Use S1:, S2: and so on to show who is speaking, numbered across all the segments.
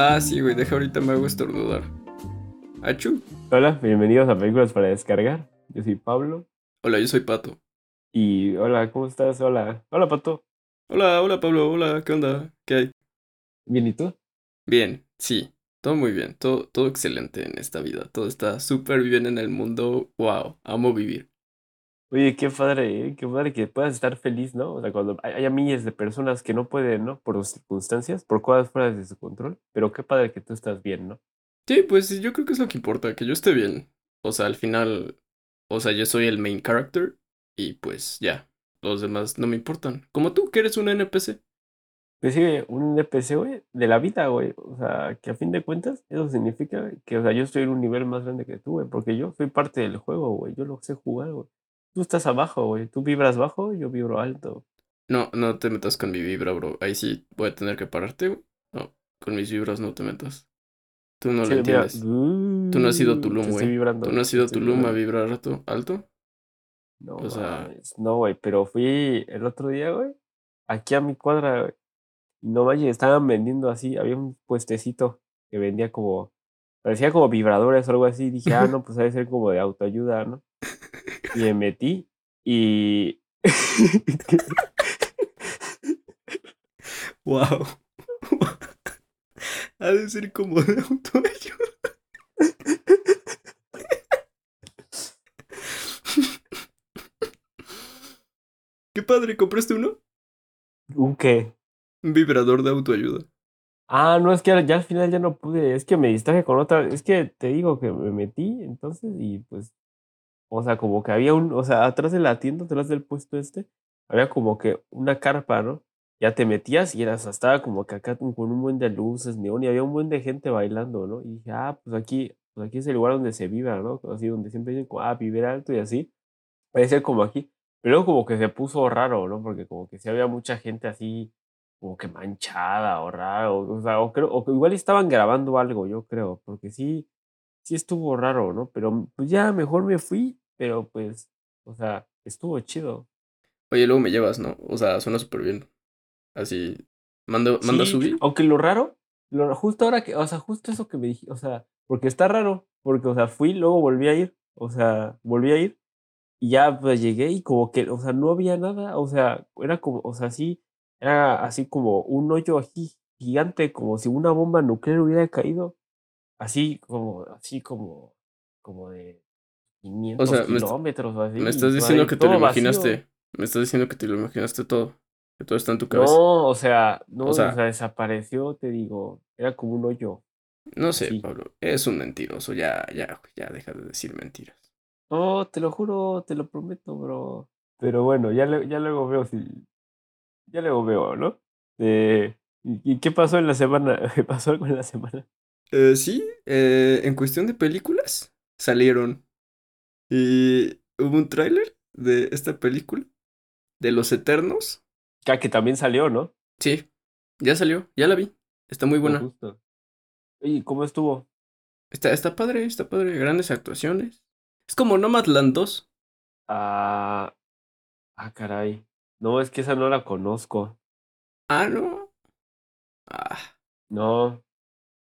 S1: Ah, sí, güey, deja ahorita me hago estornudar. Achu.
S2: Hola, bienvenidos a Películas para Descargar. Yo soy Pablo.
S1: Hola, yo soy Pato.
S2: Y hola, ¿cómo estás? Hola. Hola, Pato.
S1: Hola, hola, Pablo. Hola, ¿qué onda? ¿Qué hay?
S2: Bien, ¿y tú?
S1: Bien, sí. Todo muy bien. Todo, todo excelente en esta vida. Todo está súper bien en el mundo. Wow, amo vivir.
S2: Oye, qué padre, ¿eh? qué padre que puedas estar feliz, ¿no? O sea, cuando hay, hay miles de personas que no pueden, ¿no? Por circunstancias, por cosas fuera de su control, pero qué padre que tú estás bien, ¿no?
S1: Sí, pues yo creo que es lo que importa, que yo esté bien. O sea, al final, o sea, yo soy el main character y pues ya, los demás no me importan. Como tú, que eres un NPC.
S2: Pues sí, un NPC, güey, de la vida, güey. O sea, que a fin de cuentas, eso significa que, o sea, yo estoy en un nivel más grande que tú, güey, porque yo soy parte del juego, güey. Yo lo sé jugar, güey. Tú estás abajo, güey. Tú vibras bajo, yo vibro alto.
S1: No, no te metas con mi vibra, bro. Ahí sí voy a tener que pararte, güey. No, con mis vibras no te metas. Tú no
S2: Sí,
S1: lo entiendes. Tú no has sido
S2: uh,
S1: Tulum, güey. Tú no has sido Tulum a vibrar alto. ¿Alto?
S2: No,
S1: O sea-
S2: no, güey, pero fui el otro día, güey, aquí a mi cuadra, güey. y No manches, estaban vendiendo así, había un puestecito que vendía como, parecía como vibradores o algo así. Dije, ah, no, pues debe ser como de autoayuda, ¿no? Y me metí y.
S1: Wow. ha de ser como de autoayuda. Qué padre, ¿compraste uno?
S2: ¿Un qué?
S1: Un vibrador de autoayuda.
S2: Ah, no, es que ya al final ya no pude, es que me distraje con otra, es que te digo que me metí entonces y pues, o sea, como que había un, o sea, atrás de la tienda, atrás del puesto este, había como que una carpa, ¿no? Ya te metías y eras, estaba como que acá con un buen de luces, neón, y había un buen de gente bailando, ¿no? Y dije, ah, pues aquí, pues aquí es el lugar donde se vibra, ¿no? Así, donde siempre dicen, ah, vivir alto y así, parece ser como aquí, pero luego como que se puso raro, ¿no? Porque como que sí había mucha gente así, como que manchada o raro, o sea, o, creo, o igual estaban grabando algo, yo creo, porque sí, sí estuvo raro, ¿no? Pero pues ya mejor me fui, pero pues, o sea, estuvo chido.
S1: Oye, luego me llevas, ¿no? O sea, suena súper bien. Así. Manda, manda
S2: Sí,
S1: subir.
S2: aunque lo raro, lo, justo ahora que, o sea, justo eso que me dije, o sea, porque está raro, porque, o sea, fui, luego volví a ir, o sea, volví a ir, y ya pues llegué y como que, o sea, no había nada, o sea, era como, o sea, sí, era así como un hoyo aquí gigante, como si una bomba nuclear hubiera caído, así como, así como, como de 500
S1: sea, me est-
S2: kilómetros o así.
S1: Me estás diciendo que te lo
S2: vacío.
S1: imaginaste. Me estás diciendo que te lo imaginaste todo. Que todo está en tu cabeza.
S2: No, o sea, no,
S1: O
S2: o
S1: sea-
S2: sea, desapareció, te digo, era como un hoyo.
S1: No sé. Pablo. Eres un mentiroso. Ya, ya, ya deja de decir mentiras.
S2: No, te lo juro, te lo prometo, bro. Pero bueno, ya, le- ya luego veo si. Ya luego veo, ¿no? Eh, ¿y, y qué pasó en la semana? ¿Qué pasó algo en la semana?
S1: Eh, sí, eh, en cuestión de películas, salieron. Y hubo un tráiler de esta película. De Los Eternos.
S2: Ah, que también salió, ¿no?
S1: Sí, ya salió, ya la vi. Está muy buena.
S2: Justo. Oye, ¿cómo estuvo?
S1: Está, está padre, está padre. Grandes actuaciones. Es como Nomadland 2.
S2: Ah, ah, caray. No, es que esa no la conozco.
S1: Ah, no. Ah,
S2: No.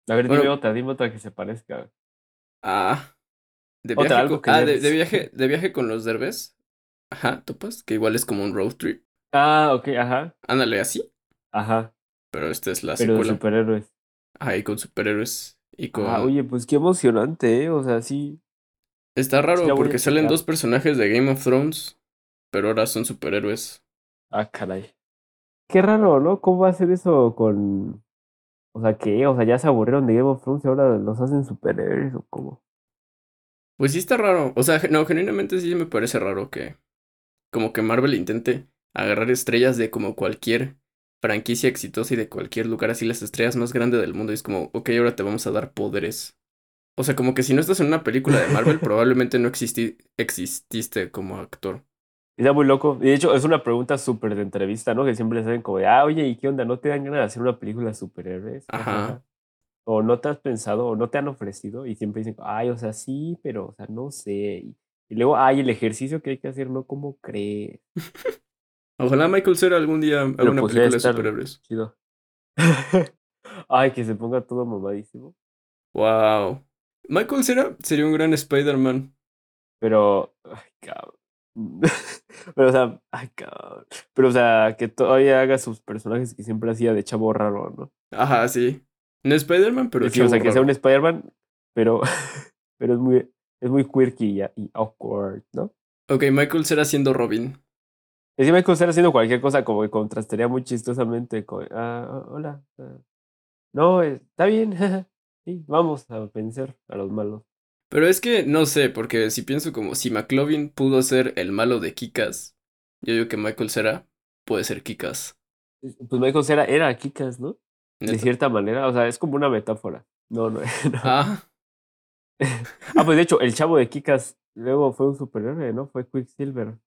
S2: A ver,
S1: Bueno.
S2: dime otra, dime otra que se parezca.
S1: ah. De
S2: Otra,
S1: viaje,
S2: algo
S1: con,
S2: que
S1: ah, de, de viaje, de viaje con los derbés. Ajá, topas, que igual es como un road trip.
S2: Ah, ok, ajá,
S1: Ándale así,
S2: ajá.
S1: pero esta es la
S2: Pero de
S1: secuela.
S2: superhéroes.
S1: Ahí con superhéroes y con...
S2: Ah, oye, pues qué emocionante, ¿eh? O sea, sí.
S1: Está raro porque salen dos personajes de Game of Thrones, pero ahora son superhéroes.
S2: Ah, caray. Qué raro, ¿no? ¿Cómo va a ser eso con. O sea, ¿qué? O sea, ya se aburrieron de Game of Thrones y ahora los hacen superhéroes o cómo.
S1: Pues sí está raro. O sea, no, genuinamente sí me parece raro que como que Marvel intente agarrar estrellas de como cualquier franquicia exitosa y de cualquier lugar así las estrellas más grandes del mundo y es como, ok, ahora te vamos a dar poderes. O sea, como que si no estás en una película de Marvel, probablemente no existi- exististe como actor.
S2: Está muy loco. Y de hecho, es una pregunta súper de entrevista, ¿no? Que siempre saben como de, ah, oye, ¿y qué onda? ¿No te dan ganas de hacer una película de superhéroes?
S1: Ajá.
S2: O no te has pensado, o no te han ofrecido, y siempre dicen, ay, o sea, sí, pero, o sea, no sé. Y, luego, ay, el ejercicio que hay que hacer, ¿no? ¿Cómo crees?
S1: Ojalá Michael Cera algún día haga
S2: Pero
S1: una película de superhéroes.
S2: chido. Ay, que se ponga todo mamadísimo.
S1: Wow. Michael Cera sería un gran Spider-Man.
S2: Pero, ay, cabrón. Pero, o sea, ay, cabrón. Pero, o sea, que todavía haga sus personajes que siempre hacía de chavo raro, ¿no?
S1: Ajá, sí. No Spider-Man, pero
S2: Sí, o sea,
S1: chavo
S2: que sea un Spider-Man, pero, pero es muy, es muy quirky y, awkward, ¿no?
S1: Ok, Michael Cera siendo Robin.
S2: Es que Michael Cera haciendo cualquier cosa como que contrastaría muy chistosamente con, ah, hola. ah, No, está bien. Sí, vamos a vencer a los malos.
S1: Pero es que no sé, porque si pienso como si McLovin pudo ser el malo de Kikas, yo digo que Michael Cera puede ser Kikas.
S2: Pues Michael Cera era Kikas, ¿no? De cierta manera, o sea, es como una metáfora. No, no. no.
S1: Ah,
S2: Ah, pues de hecho, el chavo de Kikas luego fue un superhéroe, ¿no? Fue Quicksilver.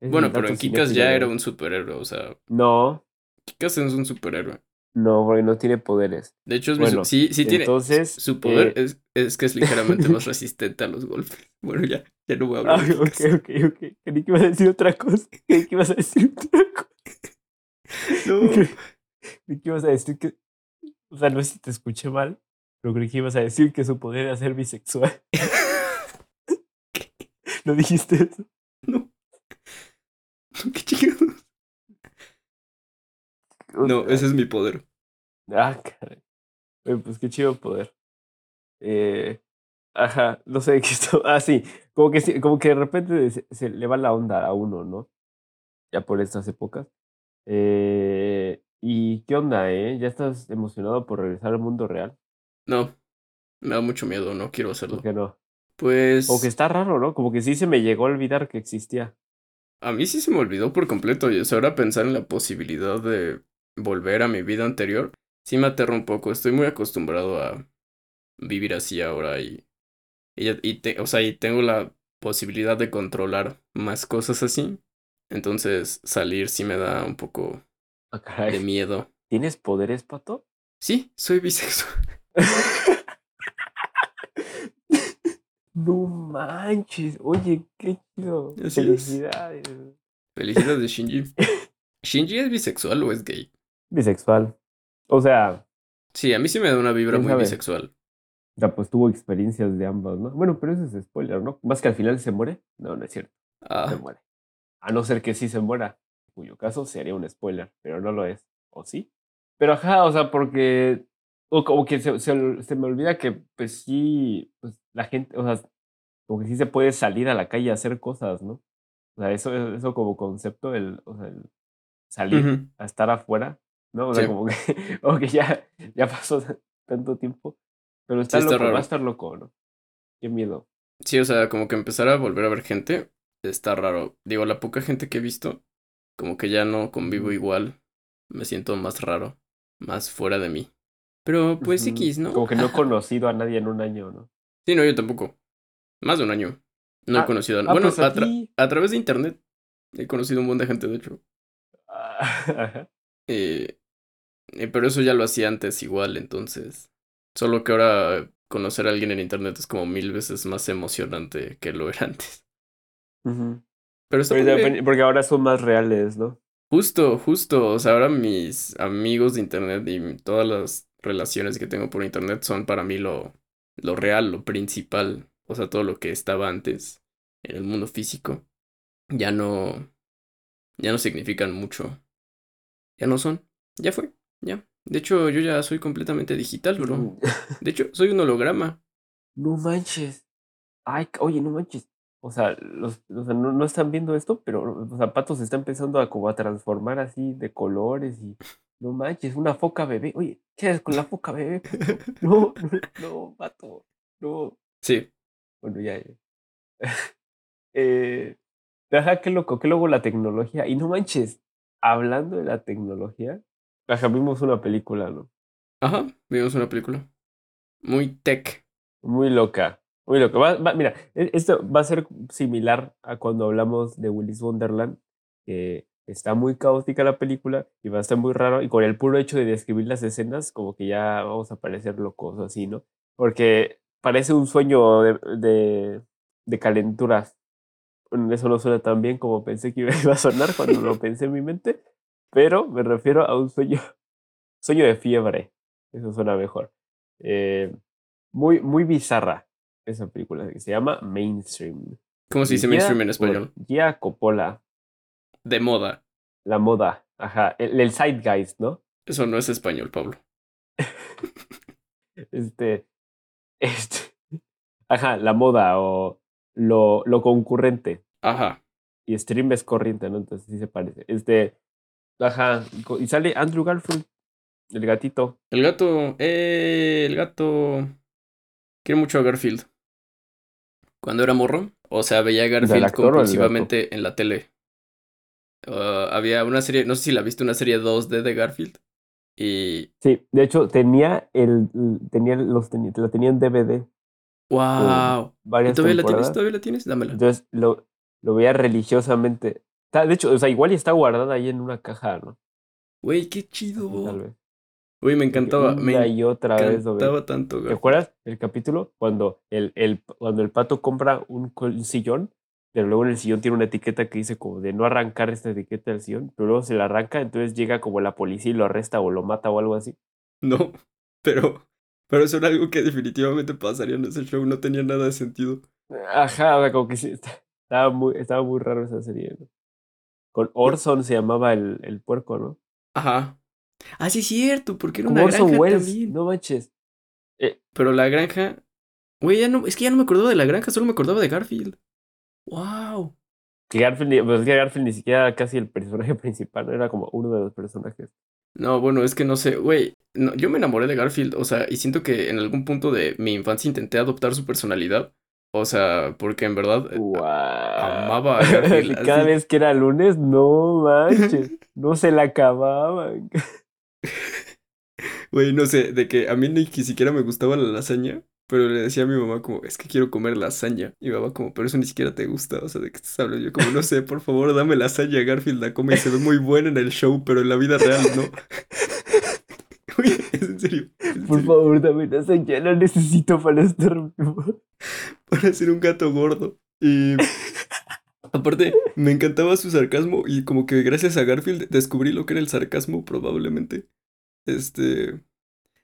S2: Es
S1: bueno, pero en Kikas ya era un superhéroe, o sea,
S2: No,
S1: Kikas es un superhéroe.
S2: No, porque no tiene poderes.
S1: De hecho, es
S2: Bueno,
S1: sí, sí tiene.
S2: entonces,
S1: Su poder
S2: eh,
S1: es, es que es ligeramente más resistente a los golpes. Bueno, ya, ya no voy a hablar.
S2: Ah, ok, ok, ok. Creí que ibas a decir otra cosa. Creí que ibas a decir otra cosa.
S1: No.
S2: Creí que ibas a decir que. O sea, no sé si te escuché mal, pero creí que ibas a decir que su poder era ser bisexual. ¿No dijiste eso?
S1: No. ¿Qué chingados? No, ese es mi poder.
S2: Ah, caray. Pues qué chido poder. Eh, ajá, no sé qué esto. Ah, sí, como que, como que de repente se, se le va la onda a uno, ¿no? Ya por estas épocas. Eh, ¿Y qué onda, eh? ¿Ya estás emocionado por regresar al mundo real?
S1: No, me da mucho miedo, no quiero hacerlo.
S2: ¿Por qué no?
S1: Pues
S2: Como que está raro, ¿no? Como que sí se me llegó a olvidar que existía.
S1: a mí sí se me olvidó por completo. Y o sea, ahora pensar en la posibilidad de volver a mi vida anterior, sí me aterra un poco. Estoy muy acostumbrado a vivir así ahora y, y, te- o sea, y tengo la posibilidad de controlar más cosas así. Entonces salir sí me da un poco
S2: Ah,
S1: de miedo.
S2: ¿Tienes poderes, pato?
S1: Sí, soy bisexual.
S2: no manches. Oye, qué chido.
S1: Así es.
S2: Felicidades.
S1: Felicidades de Shinji. ¿Shinji es bisexual o es gay?
S2: Bisexual. O sea,
S1: Sí, a mí sí me da una vibra
S2: ¿Quién
S1: muy
S2: sabe?
S1: bisexual.
S2: O sea, pues tuvo experiencias de ambas, ¿no? Bueno, pero eso es spoiler, ¿no? Más que al final se muere. No, no es cierto. Se
S1: Ah,
S2: muere. A no ser que sí se muera, en cuyo caso sería un spoiler, pero no lo es. ¿O sí? Pero ajá, o sea, porque. O como que se, se- se me olvida que, pues sí, pues la gente, o sea, como que sí se puede salir a la calle a hacer cosas, ¿no? O sea, eso, eso como concepto, el, o sea, el salir a estar afuera, ¿no? O sea,
S1: Sí.
S2: como que, como que ya, ya pasó tanto tiempo. Pero está
S1: Sí, está
S2: loco, va a estar loco, ¿no? Qué miedo.
S1: Sí, o sea, como que empezar a volver a ver gente está raro. Digo, la poca gente que he visto, como que ya no convivo igual. Me siento más raro, más fuera de mí. Pero pues. X, ¿no?
S2: Como que no he conocido a nadie en un año, ¿no?
S1: Sí, no, yo tampoco. Más de un año. No he
S2: Ah,
S1: conocido a
S2: Ah,
S1: Bueno,
S2: pues
S1: a, tra- través de internet he conocido un montón de gente, de hecho.
S2: Ah.
S1: Eh, eh, pero eso ya lo hacía antes igual, entonces. Solo que ahora conocer a alguien en internet es como mil veces más emocionante que lo era antes. Pero está
S2: depende- Porque ahora son más reales, ¿no?
S1: Justo, justo. O sea, ahora mis amigos de internet y todas las relaciones que tengo por internet son para mí lo, lo real, lo principal. O sea, todo lo que estaba antes en el mundo físico. Ya no. Ya no significan mucho. Ya no son. Ya fue. Ya. De hecho, yo ya soy completamente digital, bro. De hecho, soy un holograma.
S2: No manches. Ay, oye, no manches. O sea, los, o sea, no, no están viendo esto, pero los zapatos se están empezando a como a transformar así de colores y no manches, una foca bebé. Oye, ¿qué haces con la foca bebé? pato? No, no, no, pato. No.
S1: Sí.
S2: Bueno, ya. ya. eh, ajá, qué loco, qué loco la tecnología. Y no manches, hablando de la tecnología, ajá, vimos una película, ¿no?
S1: Ajá. Vimos una película. Muy tech.
S2: Muy loca, muy loca. Va- va- mira, e- esto va a ser similar a cuando hablamos de Willy's Wonderland, que está muy caótica la película y va a estar muy raro. Y con el puro hecho de describir las escenas, como que ya vamos a parecer locos o así, ¿no? Porque parece un sueño de, de, de calenturas. Eso no suena tan bien como pensé que iba a sonar cuando lo pensé en mi mente, pero me refiero a un sueño, sueño de fiebre. Eso suena mejor. Eh, muy, muy bizarra esa película que se llama Mainstream.
S1: ¿Cómo se dice mainstream en español?
S2: Gia Coppola,
S1: De moda.
S2: la moda, ajá, el, el Zeitgeist, ¿no?
S1: Eso no es español, Pablo.
S2: Este, este, ajá, la moda o lo, lo concurrente.
S1: Ajá.
S2: Y stream es corriente, ¿no? Entonces sí se parece. Este, ajá, y y sale Andrew Garfield, el gatito.
S1: El gato. Eh, el gato. Quiere mucho a Garfield. Cuando era morro. O sea, veía a Garfield compulsivamente en la tele. Ah, había una serie, no sé si la viste, una serie 2D de Garfield. Y.
S2: Sí, de hecho tenía el, tenía los tenía, la tenía en DVD
S1: ¡Wow! ¿Y
S2: varias
S1: todavía la tienes? ¿Todavía la tienes? Dámela.
S2: Entonces lo, lo veía religiosamente. De hecho, o sea, igual y está guardada ahí en una caja, ¿no?
S1: Güey, qué
S2: tal
S1: chido.
S2: vez.
S1: Güey, me encantaba. Me
S2: Una y otra vez
S1: encantaba tanto
S2: ¿Te
S1: Garfield.
S2: acuerdas el capítulo cuando el, el, cuando el pato compra un, sillón, pero luego en el sillón tiene una etiqueta que dice como de no arrancar esta etiqueta del sillón, pero luego se la arranca, entonces llega como la policía y lo arresta o lo mata o algo así.
S1: No, pero. Pero eso era algo que definitivamente pasaría en ese show. No tenía nada de sentido.
S2: Ajá, o sea, como que sí, estaba muy, estaba muy raro esa serie. ¿no? Con Orson se llamaba el, el puerco, ¿no?
S1: Ajá. Ah, sí, es cierto, porque era
S2: Como
S1: una
S2: Orson
S1: granja
S2: Welles,
S1: también.
S2: no manches.
S1: Pero la granja. Güey, ya no. Es que ya no me acordaba de la granja, solo me acordaba de Garfield. ¡Wow!
S2: Que Garfield, ni- pues es que Garfield ni siquiera era casi el personaje principal, ¿no? era como uno de los personajes.
S1: No, bueno, es que no sé, güey. No, yo me enamoré de Garfield, o sea, y siento que en algún punto de mi infancia intenté adoptar su personalidad. O sea, porque en verdad. eh,
S2: Guau.
S1: amaba a Garfield,
S2: Cada vez que era lunes, no manches, no se la acababan.
S1: Güey, no sé, de que a mí ni siquiera me gustaba la lasaña, pero le decía a mi mamá como, es que quiero comer lasaña. Y mi mamá como, pero eso ni siquiera te gusta, o sea, ¿de qué estás hablando? Yo como, no sé, por favor, dame lasaña, Garfield la come y se ve muy buena en el show, pero en la vida real no. Güey, es en serio, es en
S2: Por
S1: serio,
S2: favor, dame la señal, la necesito para estar vivo.
S1: para ser un gato gordo. Y aparte, me encantaba su sarcasmo y como que gracias a Garfield descubrí lo que era el sarcasmo probablemente. Este...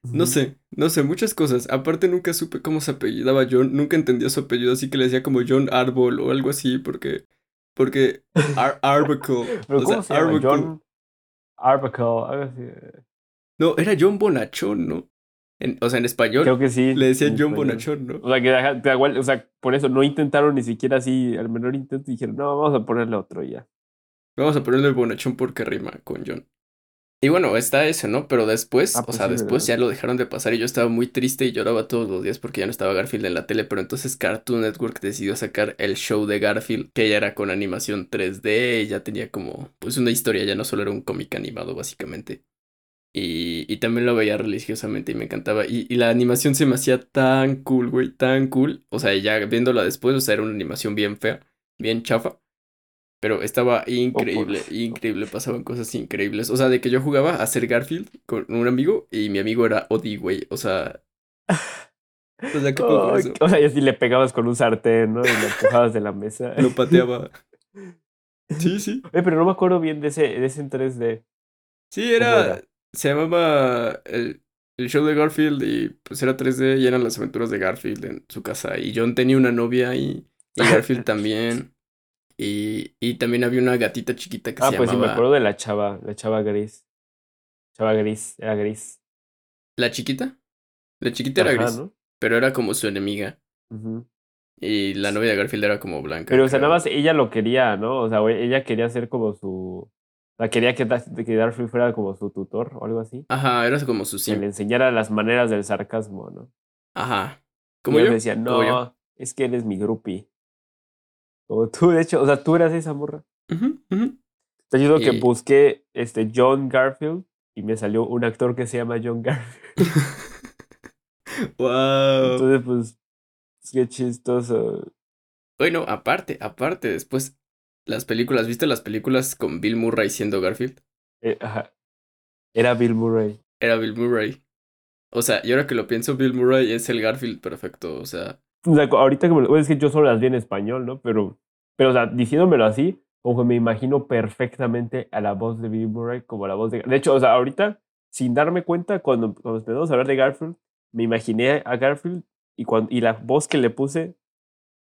S1: No sé, no sé, muchas cosas. Aparte nunca supe cómo se apellidaba John, nunca entendía su apellido, así que le decía como John Arbol o algo así, porque, porque Ar Arbuckle,
S2: Pero
S1: o
S2: ¿cómo
S1: sea,
S2: se llama?
S1: Arbuckle.
S2: John Arbuckle, algo así.
S1: No, era John Bonachón, ¿no? En- o sea, en español
S2: Creo que sí.
S1: le decían John
S2: español.
S1: Bonachón, ¿no?
S2: O sea, que igual, o sea, por eso no intentaron ni siquiera así, al menor intento dijeron, no, vamos a ponerle otro ya.
S1: Vamos a ponerle Bonachón porque rima con John. Y bueno, está eso, ¿no? Pero después,
S2: Ah,
S1: o
S2: pues
S1: sea,
S2: sí,
S1: después ya lo dejaron de pasar y yo estaba muy triste y lloraba todos los días porque ya no estaba Garfield en la tele, pero entonces Cartoon Network decidió sacar el show de Garfield, que ya era con animación 3D, y ya tenía como, pues una historia, ya no solo era un cómic animado básicamente. Y, y también lo veía religiosamente y me encantaba. Y, y la animación se me hacía tan cool, güey, tan cool. O sea, ya viéndola después, o sea, era una animación bien fea, bien chafa. Pero estaba increíble, increíble, pasaban cosas increíbles. O sea, de que yo jugaba a ser Garfield con un amigo y mi amigo era Odie, güey. O sea. O sea, ¿qué eso?
S2: o sea, y así le pegabas con un sartén, ¿no? Y lo empujabas de la mesa.
S1: Lo pateaba. Sí, sí.
S2: Oye, pero no me acuerdo bien de ese, de ese en 3D.
S1: Sí,
S2: ¿Cómo
S1: era.
S2: era?
S1: Se llamaba el, el show de Garfield y pues era 3D y eran las aventuras de Garfield en su casa. Y John tenía una novia y, y Garfield también. Y, y también había una gatita chiquita que
S2: Ah,
S1: se
S2: pues sí, me
S1: llamaba.
S2: acuerdo de la chava, la chava gris. Chava gris, era gris.
S1: ¿La chiquita? La chiquita era gris,
S2: ¿no?
S1: pero era como su enemiga. Y la novia de Garfield era como blanca.
S2: Pero, o sea, nada más ella lo quería, ¿no? O sea, ella quería ser como su... O sea, quería que, que fuera como su tutor o algo así.
S1: Ajá, era como su
S2: Que le enseñara las maneras del sarcasmo, ¿no?
S1: Ajá.
S2: Y
S1: Como
S2: ella
S1: yo.
S2: me decía,
S1: yo.
S2: no, es que eres mi groupie. Como tú, de hecho, o sea, tú eras esa morra. Te ayudo que
S1: Y-
S2: busqué este John Garfield y me salió un actor que se llama John Garfield.
S1: Wow.
S2: Entonces, pues, qué chistoso.
S1: Bueno, aparte, aparte, después, las películas, ¿viste las películas con Bill Murray siendo Garfield?
S2: Eh, ajá. Era Bill Murray.
S1: Era Bill Murray. O sea, y ahora que lo pienso, Bill Murray es el Garfield perfecto. O sea,
S2: O sea, ahorita que me lo- es que yo solo las vi en español, ¿no? Pero, pero, o sea, diciéndomelo así, como que me imagino perfectamente a la voz de Bill Murray como a la voz de... De hecho, o sea, ahorita sin darme cuenta, cuando, cuando empezamos a hablar de Garfield, me imaginé a Garfield y, cuando, y la voz que le puse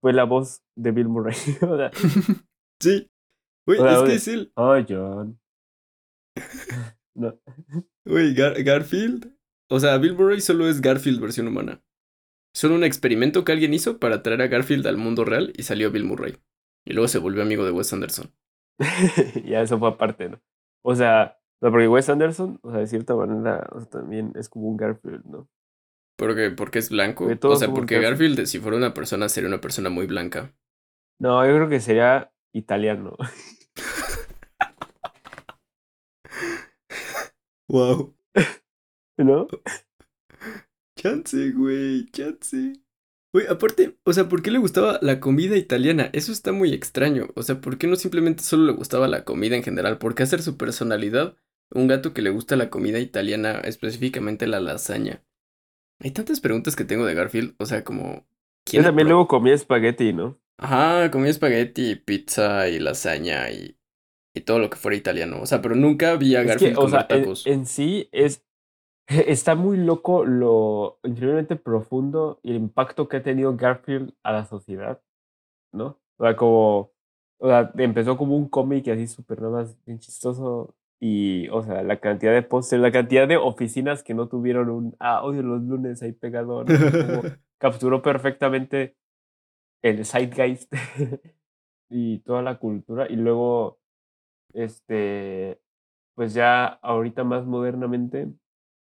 S2: fue la voz de Bill Murray. o sea,
S1: Sí. Güey,
S2: sea,
S1: es que
S2: oye.
S1: es él.
S2: oh, John. No.
S1: Güey, Gar- Garfield. O sea, Bill Murray solo es Garfield versión humana. Solo un experimento que alguien hizo para traer a Garfield al mundo real y salió Bill Murray. Y luego se volvió amigo de Wes Anderson.
S2: ya eso fue aparte, ¿no? O sea, no, porque Wes Anderson, o sea, de cierta manera, o sea, también es como un Garfield, ¿no?
S1: Porque, porque es blanco.
S2: Porque
S1: O sea, porque
S2: Garfield.
S1: Garfield, si fuera una persona, sería una persona muy blanca.
S2: No, yo creo que sería italiano,
S1: Wow.
S2: ¿no?
S1: Chance, güey, chance. Güey, aparte, o sea, ¿por qué le gustaba la comida italiana? Eso está muy extraño. O sea, ¿por qué no simplemente solo le gustaba la comida en general? ¿Por qué hacer su personalidad un gato que le gusta la comida italiana, específicamente la lasaña? Hay tantas preguntas que tengo de Garfield, o sea, como...
S2: Yo
S1: ¿quién
S2: también
S1: apro-
S2: luego comía espagueti, ¿no?
S1: Ajá, comía espagueti, pizza y lasaña y, y todo lo que fuera italiano. O sea, pero nunca vi a
S2: Es
S1: Garfield
S2: que, o
S1: comer
S2: sea, en,
S1: tacos.
S2: en sí es. Está muy loco lo increíblemente profundo y el impacto que ha tenido Garfield a la sociedad, ¿no? O sea, como. O sea, empezó como un cómic así súper nada más bien chistoso. Y, o sea, la cantidad de pósters, la cantidad de oficinas que no tuvieron un. Ah, odio los lunes ahí pegado, capturó perfectamente el zeitgeist y toda la cultura. Y luego, este, pues ya ahorita más modernamente,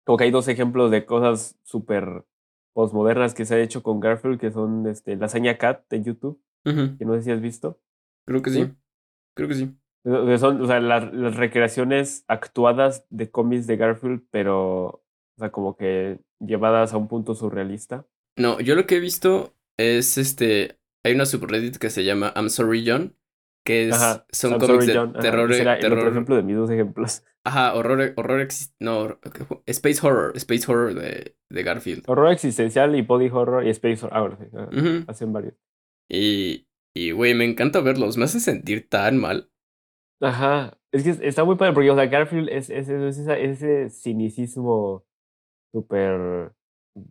S2: como que hay dos ejemplos de cosas súper postmodernas que se ha hecho con Garfield, que son este, Lasaña Cat de YouTube, que no sé si has visto.
S1: Creo que
S2: ¿Sí?
S1: sí. Creo que sí.
S2: Son, o sea, las, las recreaciones actuadas de cómics de Garfield, pero, o sea, como que llevadas a un punto surrealista.
S1: No, yo lo que he visto es este. Hay una subreddit que se llama I'm Sorry John. Que es,
S2: Ajá,
S1: son
S2: I'm
S1: cómics
S2: sorry,
S1: de
S2: John.
S1: Terror.
S2: ese era el otro
S1: terror
S2: ejemplo de mis dos ejemplos.
S1: ajá, horror, horror exis- no, space horror, space horror de, de Garfield.
S2: Horror existencial y body horror y space horror. Ah, bueno, sí, hacen varios.
S1: Y, y, güey, me encanta verlos. Me hace sentir tan mal.
S2: Ajá, es que está muy padre porque, o sea, Garfield es, es, es esa- ese cinicismo súper,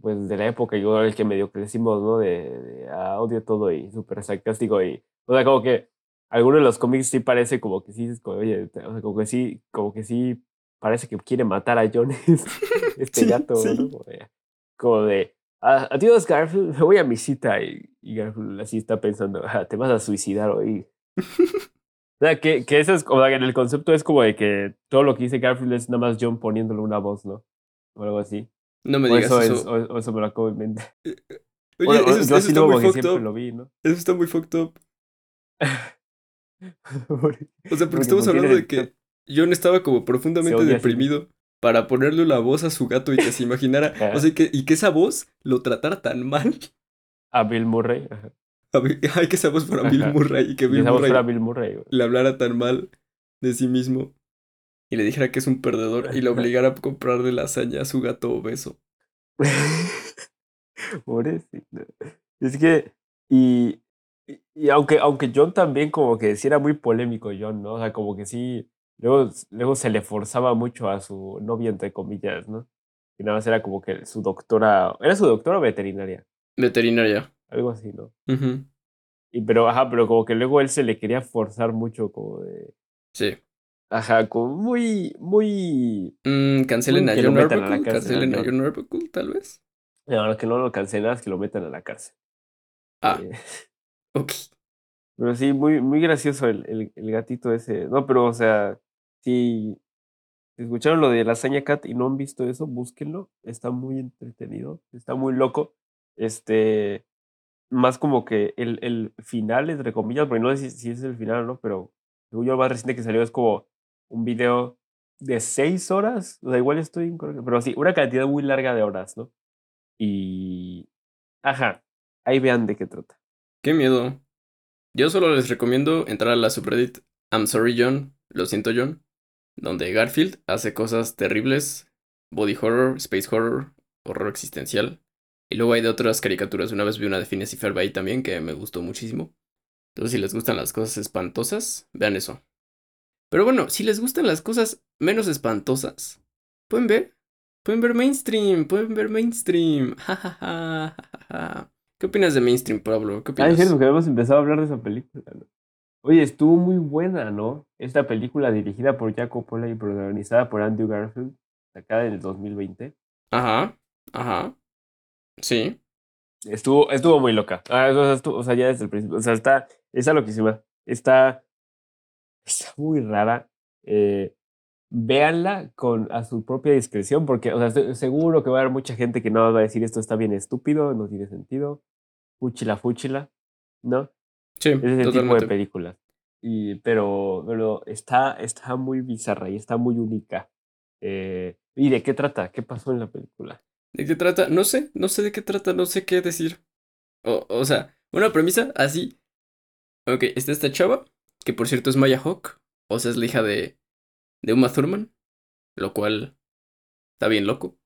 S2: pues, de la época, yo el que medio crecimos, ¿no? De, de, ah, odio todo y súper sarcástico y, o sea, como que alguno de los cómics sí parece como que sí, es como, oye, te- o sea, como que sí, como que sí parece que quiere matar a John este
S1: Sí,
S2: gato,
S1: sí.
S2: ¿no? Como de, como de, "Ah, adiós Garfield, me voy a mi cita y, y Garfield así está pensando, "Ah, te vas a suicidar hoy. O sea, que, que eso es, o sea, en el concepto es como de que todo lo que dice Garfield es nada más John poniéndole una voz, ¿no? O algo así.
S1: No me
S2: O
S1: digas
S2: eso,
S1: eso.
S2: es, o, o eso me lo acabo de inventar.
S1: Oye,
S2: Bueno,
S1: eso,
S2: yo
S1: eso
S2: así
S1: está muy fucked
S2: siempre
S1: up.
S2: lo vi, ¿no?
S1: Eso está muy fucked up. O sea, porque
S2: Porque
S1: estamos
S2: porque
S1: hablando de que John estaba como profundamente deprimido para ponerle la voz a su gato y que se imaginara. O sea, y que, y que esa voz lo tratara tan mal.
S2: a Bill Murray. Ajá.
S1: A ver, Ay, que esa voz para Bill. Murray y que Bill Murray
S2: Bill Murray,
S1: le hablara tan mal de sí mismo y le dijera que es un perdedor y le obligara a comprarle lasaña a su gato obeso.
S2: Pobrecito. Es que, y, y- y aunque, aunque John también como que sí era muy polémico, John, ¿no? O sea, como que sí, luego, luego se le forzaba mucho a su novia, entre comillas, ¿no? Y nada más era como que su doctora, era su doctora veterinaria,
S1: Veterinaria.
S2: algo así, ¿no?
S1: Ujú.
S2: Y pero, ajá, pero como que luego él se le quería forzar mucho, como de,
S1: Sí.
S2: Ajá, como muy, muy,
S1: Mm, cancelen
S2: Muy
S1: a John
S2: a
S1: Arbuckle. Cancelen a
S2: John.
S1: Arbuckle, tal vez.
S2: no, que no lo cancelas, que lo metan a la cárcel.
S1: Ah,
S2: Eh,
S1: ok.
S2: Pero sí, muy, muy gracioso el, el, el gatito ese. No, pero o sea, si escucharon lo de Lasaña Cat y no han visto eso, búsquenlo. Está muy entretenido, está muy loco. Este, más como que el, el final, entre comillas, porque no sé si, si es el final o no, pero yo, más reciente que salió es como un video de seis horas. O sea, igual estoy incorrecto, pero sí, una cantidad muy larga de horas, ¿no? Y. Ajá, ahí vean de qué trata.
S1: Qué miedo. Yo solo les recomiendo entrar a la subreddit I'm sorry John, lo siento John, donde Garfield hace cosas terribles, body horror, space horror, horror existencial. Y luego hay de otras caricaturas. Una vez vi una de Phineas y Ferb también que me gustó muchísimo. Entonces, si les gustan las cosas espantosas, vean eso. Pero bueno, si les gustan las cosas menos espantosas, pueden ver Pueden ver mainstream, pueden ver mainstream. Ja, ja, ja, ja, ja. ¿Qué opinas de mainstream, Pablo? ¿Qué
S2: Ah,
S1: opinas?
S2: es cierto que habíamos empezado a hablar de esa película, ¿no? Oye, estuvo muy buena, ¿no? Esta película dirigida por Jacob Pola y protagonizada por Andrew Garfield, sacada en el 2020.
S1: Ajá, ajá. Sí.
S2: Estuvo, estuvo muy loca. Ah, o, sea, estuvo- o sea, ya desde el principio. O sea, está, está loquísima. Está, está muy rara. Eh, véanla con a su propia discreción, porque, o sea, seguro que va a haber mucha gente que no va a decir esto está bien estúpido, no tiene sentido. Fúchila, fúchila, ¿no?
S1: Sí,
S2: Es ese tipo de
S1: totalmente.
S2: películas. Y, pero, pero está, está muy bizarra y está muy única. Eh, ¿Y de qué trata? ¿Qué pasó en la película?
S1: ¿De qué trata? No sé, no sé de qué trata, no sé qué decir. O, o sea, una premisa así. Ok, está esta chava, que por cierto es Maya Hawk, o sea, es la hija de, de Uma Thurman, lo cual está bien loco.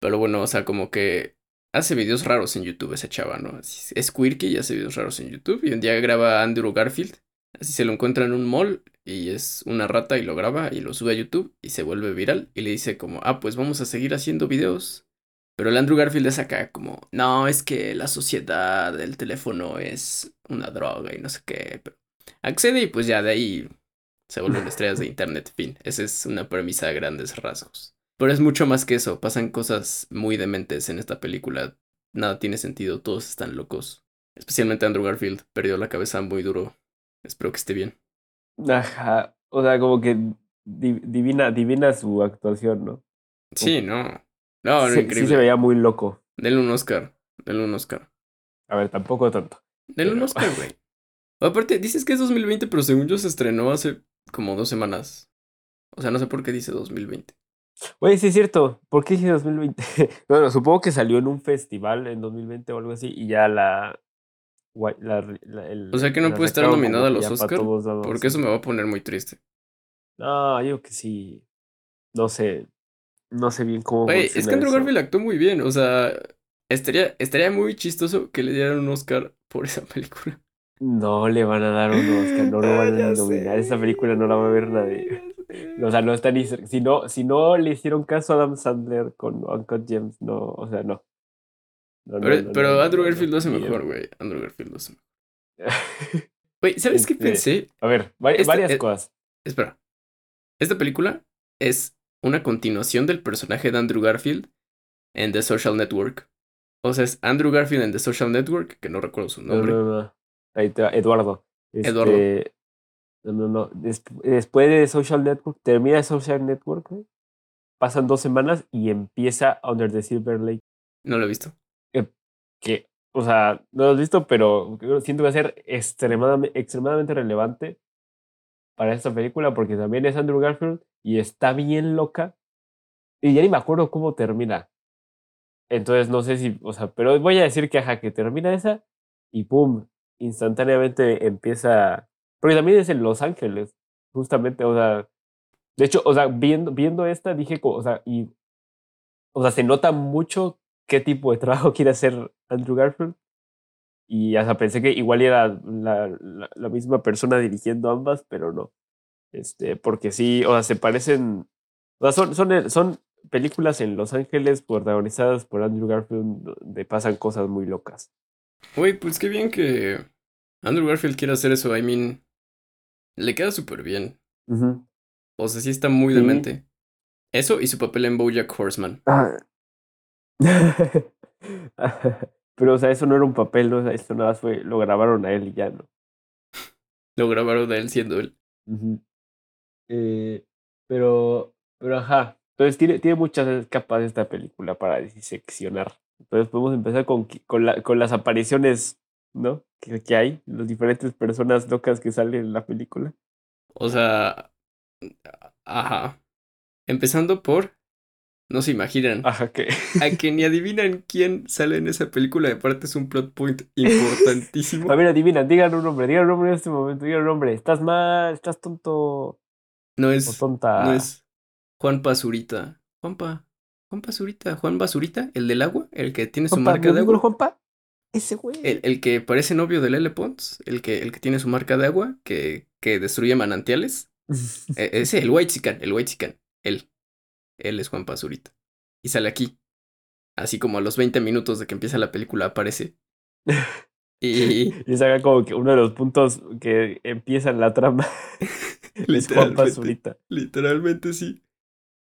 S1: Pero bueno, o sea, como que hace videos raros en YouTube esa chava, ¿no? Es quirky y hace videos raros en YouTube. Y un día graba a Andrew Garfield, así se lo encuentra en un mall y es una rata y lo graba y lo sube a YouTube y se vuelve viral y le dice como, ah, pues vamos a seguir haciendo videos. Pero el Andrew Garfield es acá como, no, es que la sociedad del teléfono es una droga y no sé qué. Pero accede y pues ya de ahí se vuelven estrellas de internet. Fin, esa es una premisa a grandes rasgos. Pero es mucho más que eso, pasan cosas muy dementes en esta película. Nada tiene sentido, todos están locos. Especialmente Andrew Garfield, perdió la cabeza muy duro. Espero que esté bien.
S2: Ajá. O sea, como que di- divina, divina su actuación, ¿no?
S1: Sí, no. No, no,
S2: Sí- sí
S1: increíble.
S2: se veía muy loco.
S1: Denle un Oscar, denle un Oscar.
S2: A ver, tampoco tanto.
S1: Denle un
S2: Pero-
S1: Oscar, güey. Aparte, dices que es 2020, pero según yo se estrenó hace como dos semanas. O sea, no sé por qué dice 2020.
S2: Oye, sí es cierto. ¿Por qué dije 2020? bueno, supongo que salió en un festival en 2020 o algo así y ya la... gua- la- la- el-
S1: O sea que no puede estar nominada a los
S2: ya pa'
S1: Oscar,
S2: todos lados,
S1: Porque eso me va a poner muy triste.
S2: No, yo que sí. No sé. No sé bien cómo
S1: Güey, es que Andrew
S2: eso.
S1: Garfield actuó muy bien. O sea, estaría, estaría muy chistoso que le dieran un Oscar por esa película.
S2: No le van a dar un Oscar, no lo van a nominar. Esa película no la va a ver nadie. O sea, no está ni si no, si no le hicieron caso a Adam Sandler con Uncut Gems, no, o sea, no.
S1: Pero,
S2: no,
S1: pero
S2: no, no,
S1: Andrew Garfield lo hace mejor, güey. Andrew Garfield lo hace mejor. Güey, ¿sabes qué
S2: Este,
S1: pensé?
S2: A ver,
S1: Esta-
S2: varias
S1: eh,
S2: cosas.
S1: Espera. Esta película es una continuación del personaje de Andrew Garfield en The Social Network. O sea, es Andrew Garfield en The Social Network, que no recuerdo su
S2: No,
S1: nombre.
S2: No, no. Eduardo.
S1: Eduardo.
S2: Este, No, no, no. Des- después de Social Network, termina Social Network, pasan dos semanas y empieza Under the Silver Lake.
S1: No lo he visto.
S2: que, o sea, no lo has visto, pero siento que va a ser extremadamente, extremadamente relevante para esta película porque también es Andrew Garfield y está bien loca. Y ya ni me acuerdo cómo termina. Entonces no sé si, o sea, pero voy a decir que ajá, que termina esa y pum, instantáneamente empieza. Porque también es en Los Ángeles, justamente, o sea. De hecho, o sea, viendo, viendo esta, dije, o sea, y. O sea, se nota mucho qué tipo de trabajo quiere hacer Andrew Garfield. Y hasta pensé que igual era la, la, misma persona dirigiendo ambas, pero no. Este, porque sí, o sea, se parecen. O sea, son, son, son películas en Los Ángeles protagonizadas por Andrew Garfield donde pasan cosas muy locas.
S1: Güey, pues qué bien que Andrew Garfield quiera hacer eso. I mean, le queda súper bien. O sea, sí está muy
S2: Sí.
S1: demente. Eso y su papel en Bojack Horseman.
S2: Ah. Pero, o sea, eso no era un papel, ¿no? O sea, esto nada fue, lo grabaron a él y ya, ¿no?
S1: Lo grabaron de él siendo él.
S2: Eh, pero, pero ajá. Entonces tiene, tiene muchas capas esta película para diseccionar. Entonces podemos empezar con, con, la- con las apariciones, ¿no? Que, que hay, las diferentes personas locas que salen en la película.
S1: O sea, ajá. Empezando por, no se imaginan,
S2: Ajá, que.
S1: a que ni adivinan quién sale en esa película. De aparte es un plot point importantísimo.
S2: A ver, adivinan, digan un nombre, digan un nombre en este momento, digan un nombre. Estás mal, estás tonto
S1: No
S2: o
S1: es,
S2: tonta.
S1: no es Juan Pazurita. Juanpa, Juan Pazurita, Juan Basurita, el del agua, el que tiene su marca
S2: ¿mi
S1: de agua.
S2: Juanpa? Ese güey.
S1: El, el que parece novio de Lele Pons, el que, el que tiene su marca de agua, que, que destruye manantiales. E- ese, el White el White Él. Él es Juan Pazurita. y sale aquí. Así como a los 20 minutos de que empieza la película aparece. Y,
S2: Y saca como que uno de los puntos que empiezan la trama es Juan. Pazurita.
S1: literalmente sí.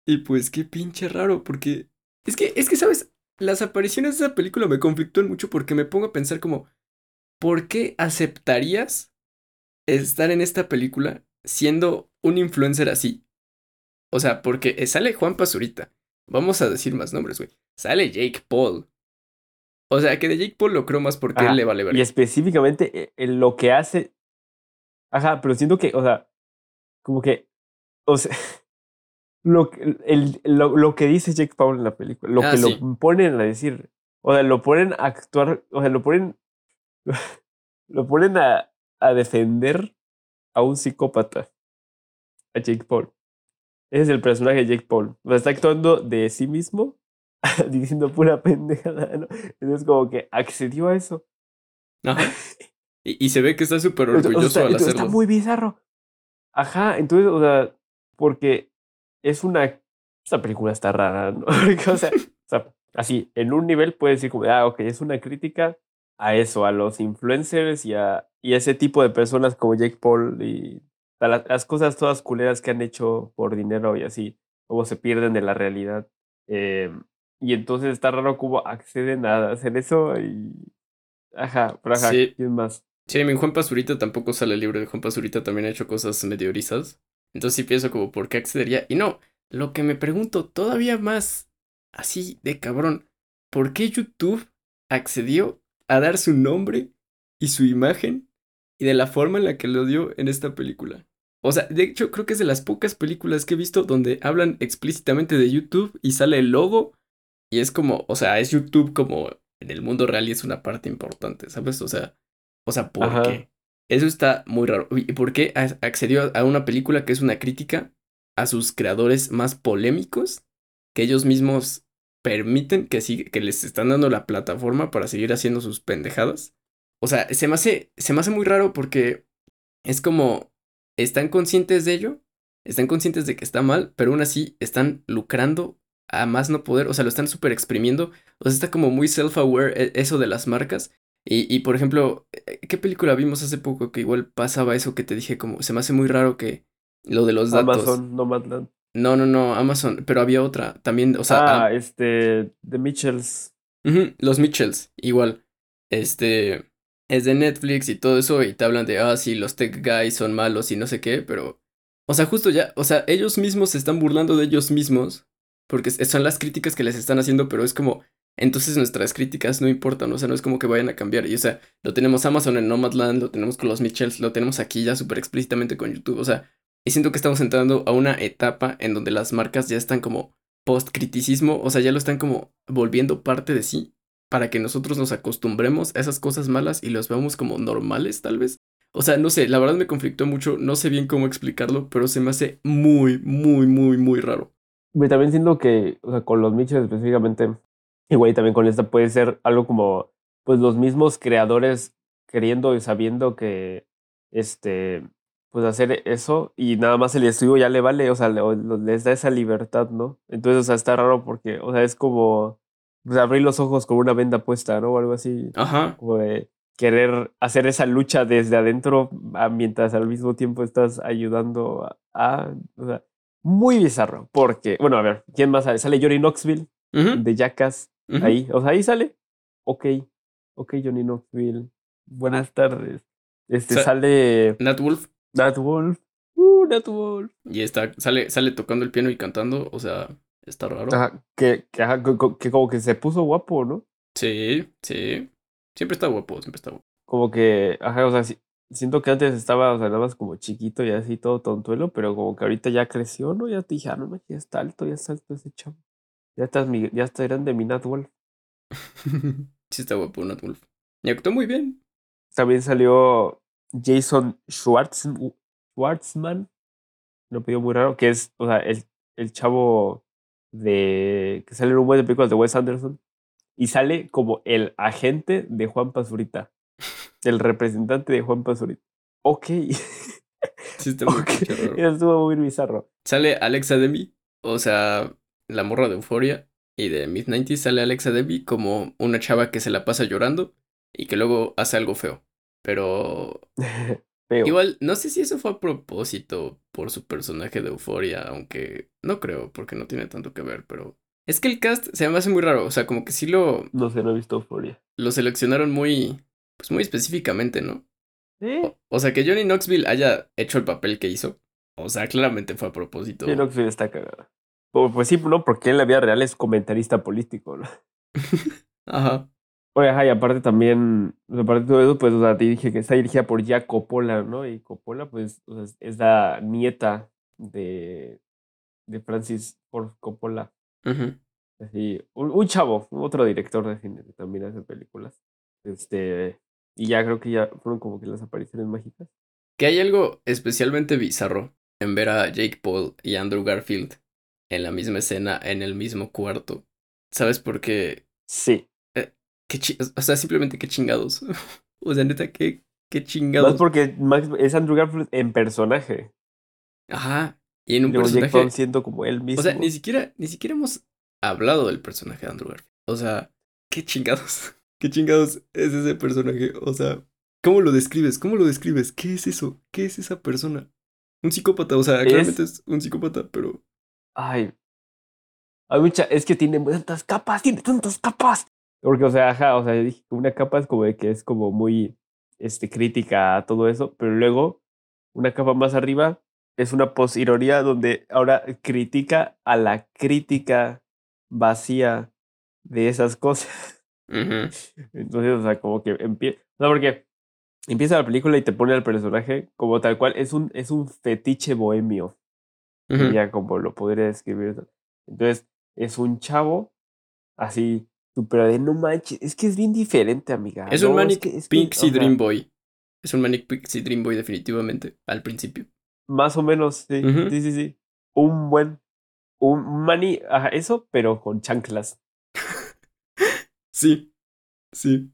S1: Y pues qué pinche raro, porque es que, es que, ¿sabes? Las apariciones de esa película me conflictúan mucho porque me pongo a pensar como, ¿por qué aceptarías estar en esta película siendo un influencer así? O sea, porque eh, sale Juan Pazurita. Vamos a decir más nombres, güey. Sale Jake Paul. O sea, que de Jake Paul lo creo más porque
S2: Ajá,
S1: él le vale ver.
S2: Y específicamente eh, en lo que hace. Ajá, pero siento que, o sea, como que. O sea. Lo, que- el, lo, lo que dice Jake Paul en la película, lo
S1: Ah,
S2: que
S1: sí.
S2: lo ponen a decir, o sea, lo ponen a actuar, o sea, lo ponen, lo ponen a, a defender a un psicópata, a Jake Paul. Ese es el personaje de Jake Paul. O sea, está actuando de sí mismo, diciendo pura pendejada, ¿no? Entonces, como que accedió a eso.
S1: Ajá. Y, y se ve que está súper
S2: O sea,
S1: orgulloso
S2: está,
S1: al hacerlo.
S2: está muy bizarro. Ajá, entonces, o sea, porque es una. Esta película está rara, ¿no? O, sea, o sea, así, en un nivel puedes decir como, ah, ok, es una crítica a eso, a los influencers y a, y a ese tipo de personas como Jake Paul y a la- las cosas todas culeras que han hecho por dinero y así, cómo se pierden de la realidad. Eh, y entonces está raro cómo acceden a hacer eso y. Ajá, pero ajá,
S1: Sí.
S2: ¿quién más?
S1: Sí, mi Juan Pazurita tampoco sale libre de Juan Pazurita, también ha hecho cosas medio orizas. Entonces sí pienso como, ¿por qué accedería? Y no, lo que me pregunto todavía más así de cabrón, ¿por qué YouTube accedió a dar su nombre y su imagen y de la forma en la que lo dio en esta película? O sea, de hecho creo que es de las pocas películas que he visto donde hablan explícitamente de YouTube y sale el logo y es como, o sea, es YouTube como en el mundo real y es una parte importante, ¿sabes? O sea, o sea, ¿por
S2: Ajá.
S1: qué? Eso está muy raro. ¿Y por qué accedió a una película que es una crítica a sus creadores más polémicos que ellos mismos permiten que, sigue, que les están dando la plataforma para seguir haciendo sus pendejadas? O sea, se me hace, se me hace muy raro porque es como, están conscientes de ello, están conscientes de que está mal, pero aún así están lucrando a más no poder, o sea, lo están súper exprimiendo, o sea, está como muy self-aware e- eso de las marcas. Y, y, por ejemplo, eh, ¿qué película vimos hace poco que igual pasaba eso que te dije como, se me hace muy raro que lo de los datos.
S2: Amazon, Nomadland.
S1: No, no, no, Amazon, pero había otra también, o sea,
S2: ah, este, The Mitchells.
S1: Los Mitchells, igual. Este es de Netflix y todo eso, y te hablan de, ah, sí, los tech guys son malos y no sé qué, pero. O sea, justo ya, o sea, ellos mismos se están burlando de ellos mismos, porque son las críticas que les están haciendo, pero es como, entonces nuestras críticas no importan, o sea, no es como que vayan a cambiar. Y o sea, lo tenemos Amazon en Nomadland, lo tenemos con los Mitchells, lo tenemos aquí ya súper explícitamente con YouTube, o sea, y siento que estamos entrando a una etapa en donde las marcas ya están como post-criticismo, o sea, ya lo están como volviendo parte de sí para que nosotros nos acostumbremos a esas cosas malas y los veamos como normales, tal vez. O sea, no sé, la verdad me conflictó mucho, no sé bien cómo explicarlo, pero se me hace muy, muy, muy, muy raro.
S2: También siento que, o sea, con los Mitchells específicamente, igual y también con esta puede ser algo como, pues los mismos creadores queriendo y sabiendo que, este, pues hacer eso y nada más el estudio ya le vale, o sea, les da esa libertad, ¿no? Entonces, o sea, está raro porque, o sea, es como, pues abrir los ojos con una venda puesta, ¿no? O algo así,
S1: Ajá.
S2: como de querer hacer esa lucha desde adentro ah, mientras al mismo tiempo estás ayudando a, a- o sea, muy bizarro, porque, bueno, a ver, ¿quién más sale? Sale Johnny Knoxville de Jackass, ahí, o sea, ahí sale. Ok, ok, Johnny Knoxville. Buenas tardes. Este
S1: Sa-
S2: sale
S1: Nat Wolf
S2: Nat Wolf. Uh, Nat Wolf.
S1: y está, sale, sale tocando el piano y cantando, o sea, está raro.
S2: Ajá, que, que, ajá, co- que como que se puso guapo, ¿no?
S1: Sí, sí. Siempre está guapo, siempre está guapo.
S2: Como que, ajá, o sea, si- siento que antes estaba, o sea, nada más como chiquito y así todo tontuelo, pero como que ahorita ya creció, ¿no? Ya te dije, ah, no, ya está alto, ya está alto ese chavo. Ya estás mi, ya está grande mi Nat Wolf.
S1: sí está guapo Nat Wolf. Y actuó muy bien.
S2: También salió Jason Schwartz, Schwartzman, lo pidió muy raro, que es, o sea, el, el chavo de que sale en un buen de películas de Wes Anderson y sale como el agente de Juan Pazurita, el representante de Juan Pazurita. Ok,
S1: Sí está muy
S2: ok,
S1: pinche raro.
S2: eso estuvo muy bizarro.
S1: Sale Alexa Demi, o sea, la morra de Euforia. Y de Mid-90s sale Alexa Debbie como una chava que se la pasa llorando y que luego hace algo feo. Pero
S2: Feo.
S1: igual, no sé si eso fue a propósito por su personaje de Euforia, aunque no creo, porque no tiene tanto que ver, pero es que el cast se me hace muy raro, o sea, como que sí lo,
S2: No sé, no he visto Euphoria.
S1: lo seleccionaron muy, pues muy específicamente, ¿no?
S2: ¿Sí?
S1: O, o sea, que Johnny Knoxville haya hecho el papel que hizo, o sea, claramente fue a propósito.
S2: Sí, Knoxville está cagada. Pues, pues sí, no, porque en la vida real es comentarista político, ¿no?
S1: Ajá.
S2: Oye, ajá, y aparte también, aparte de todo eso, pues, o sea, te dije que está dirigida por Jack Coppola, ¿no? Y Coppola, pues, o sea, es- la nieta de, de Francis Ford Coppola.
S1: ujú.
S2: Así, un, un chavo, otro director de cine que también hace películas. Este, y ya creo que ya fueron como que las apariciones mágicas.
S1: Que hay algo especialmente bizarro en ver a Jake Paul y Andrew Garfield en la misma escena, en el mismo cuarto. ¿Sabes por qué?
S2: Sí.
S1: Qué chi- o sea, simplemente qué chingados. o sea, neta, qué, qué
S2: Más
S1: chingados.
S2: porque Max es Andrew Garfield en personaje.
S1: Ajá. Y en un
S2: Jake
S1: personaje.
S2: Paul siendo como él mismo.
S1: O sea, ni siquiera, ni siquiera hemos hablado del personaje de Andrew Garfield. O sea, qué chingados. ¿Qué chingados es ese personaje? O sea, ¿cómo lo describes? ¿Cómo lo describes? ¿Qué es eso? ¿Qué es esa persona? Un psicópata, o sea,
S2: Es-
S1: claramente es un psicópata, pero.
S2: Ay. Hay mucha, es que tiene tantas capas, tiene tantas capas. Porque, o sea, ajá, o sea, yo dije que una capa es como de que es como muy este, crítica a todo eso, pero luego una capa más arriba es una posironía donde ahora critica a la crítica vacía de esas cosas. Entonces, o sea, como que empieza. No, porque empieza la película y te pone al personaje como tal cual. Es un, es un fetiche bohemio. Ya como lo podría describir. Entonces, es un chavo así, súper de no manches. Es que es bien diferente, amiga.
S1: Es un Manic
S2: que- es que,
S1: Pixie Dream Boy. Es un Manic Pixie Dream Boy, definitivamente, al principio.
S2: Más o menos, sí. Sí, sí, sí. Un buen. Un mani. Ajá, eso, pero con chanclas.
S1: Sí, sí.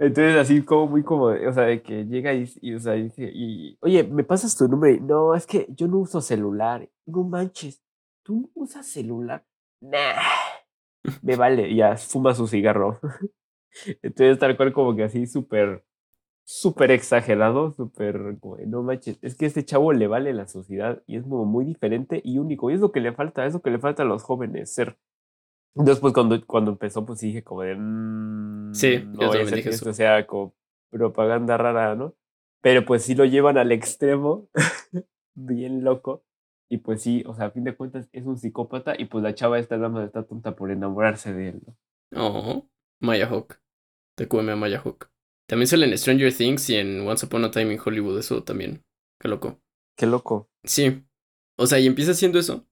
S2: Entonces, así como muy como, o sea, de que llega y, y, o sea, y dice, y, oye, ¿me pasas tu número? Y, No, es que yo no uso celular. No manches, ¿tú no usas celular? Nah, me vale. Y ya fuma su cigarro. Entonces, tal cual como que así súper, súper exagerado, súper, no manches, es que este chavo le vale la sociedad y es como muy diferente y único. Y es lo que le falta, es lo que le falta a los jóvenes, ser. Después cuando, cuando empezó, pues dije como de... mm,
S1: Sí, yo
S2: no
S1: también dije eso.
S2: esto sea como propaganda rara, ¿no? Pero pues sí lo llevan al extremo, bien loco. Y pues sí, o sea, a fin de cuentas es un psicópata y pues la chava esta más está tonta por enamorarse de él, ¿no?
S1: Oh, Maya Hawk. Te come a Maya Hawk. También sale en Stranger Things y en Once Upon a Time in Hollywood, eso también. Qué loco.
S2: Qué loco.
S1: Sí. O sea, y empieza haciendo eso.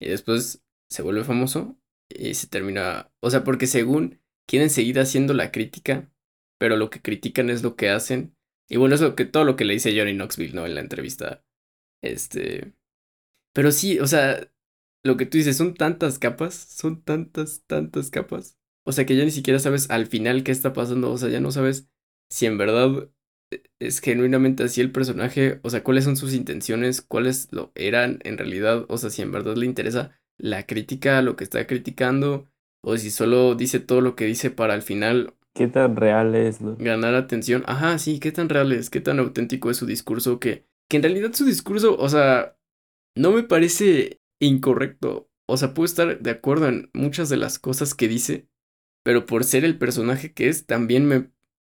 S1: Y después se vuelve famoso. Y se termina. O sea, porque según quieren seguir haciendo la crítica. Pero lo que critican es lo que hacen. Y bueno, es lo que, todo lo que le dice Johnny Knoxville, ¿no? En la entrevista. Este. Pero sí, o sea. Lo que tú dices, son tantas capas. Son tantas, tantas capas. O sea que ya ni siquiera sabes al final qué está pasando. O sea, ya no sabes si en verdad es genuinamente así el personaje, o sea, cuáles son sus intenciones, cuáles lo eran en realidad, o sea, si en verdad le interesa la crítica, lo que está criticando, o si solo dice todo lo que dice para al final
S2: Qué tan real es, ¿no?
S1: ganar atención. Ajá, sí, qué tan real es, qué tan auténtico es su discurso, que, que en realidad su discurso, o sea, no me parece incorrecto. O sea, puedo estar de acuerdo en muchas de las cosas que dice, pero por ser el personaje que es, también me,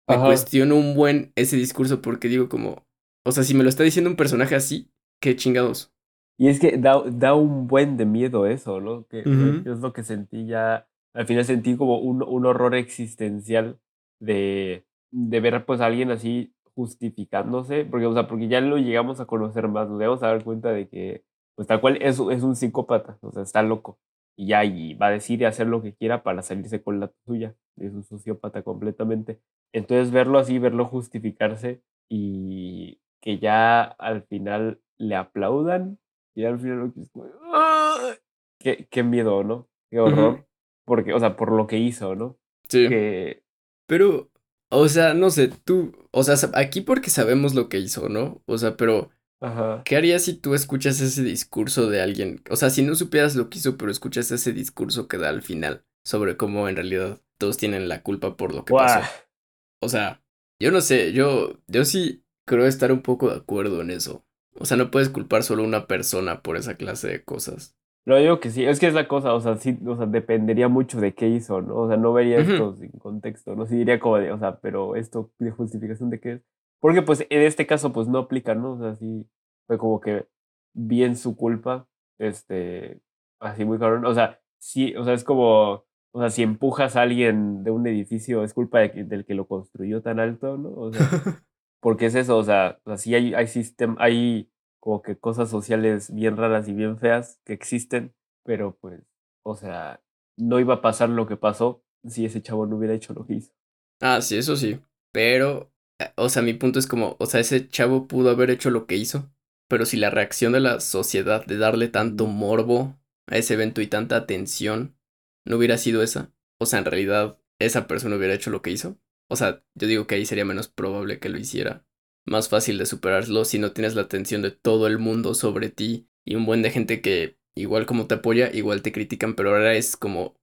S1: me cuestiono un buen ese discurso porque digo como, o sea, si me lo está diciendo un personaje así, qué chingados.
S2: Y es que da, da un buen de miedo eso, ¿no? Que es lo que sentí ya. Al final sentí como un, un horror existencial de, de ver pues a alguien así justificándose. Porque, o sea, porque ya lo llegamos a conocer más, nos llegamos a dar cuenta de que, pues tal cual es, es un psicópata, o sea, está loco. Y ya, y va a decir y hacer lo que quiera para salirse con la suya. Es un sociópata completamente. Entonces, verlo así, verlo justificarse y que ya al final le aplaudan y al final lo que es ¡ah! qué, qué miedo, ¿no? Qué horror. Porque, o sea, por lo que hizo, ¿no?
S1: Sí.
S2: Que,
S1: Pero, o sea, no sé, tú, o sea, aquí porque sabemos lo que hizo, ¿no? O sea, pero,
S2: ajá.
S1: ¿qué harías si tú escuchas ese discurso de alguien? O sea, si no supieras lo que hizo, pero escuchas ese discurso que da al final. sobre cómo en realidad todos tienen la culpa por lo que pasó. O sea, yo no sé, yo, yo sí creo estar un poco de acuerdo en eso. O sea, no puedes culpar solo a una persona por esa clase de cosas.
S2: Lo digo que sí, es que es la cosa, o sea, sí, o sea, dependería mucho de qué hizo, ¿no? O sea, no vería esto sin contexto, ¿no? Sí diría como de, o sea, pero esto de justificación de qué es. Porque pues en este caso pues no aplica, ¿no? O sea, sí fue como que bien su culpa, este, así muy cabrón. O sea, sí, o sea, es como, o sea, si empujas a alguien de un edificio es culpa de del que lo construyó tan alto, ¿no? O sea, porque es eso, o sea, o sí hay, hay, sistema, hay como que cosas sociales bien raras y bien feas que existen, pero pues, o sea, no iba a pasar lo que pasó si ese chavo no hubiera hecho lo que hizo.
S1: Ah, sí, eso sí, pero, eh, o sea, mi punto es como, o sea, ese chavo pudo haber hecho lo que hizo, pero si la reacción de la sociedad de darle tanto morbo a ese evento y tanta atención no hubiera sido esa, o sea, en realidad esa persona hubiera hecho lo que hizo, o sea, yo digo que ahí sería menos probable que lo hiciera. Más fácil de superarlo si no tienes la atención de todo el mundo sobre ti y un buen de gente que igual como te apoya, igual te critican, pero ahora es como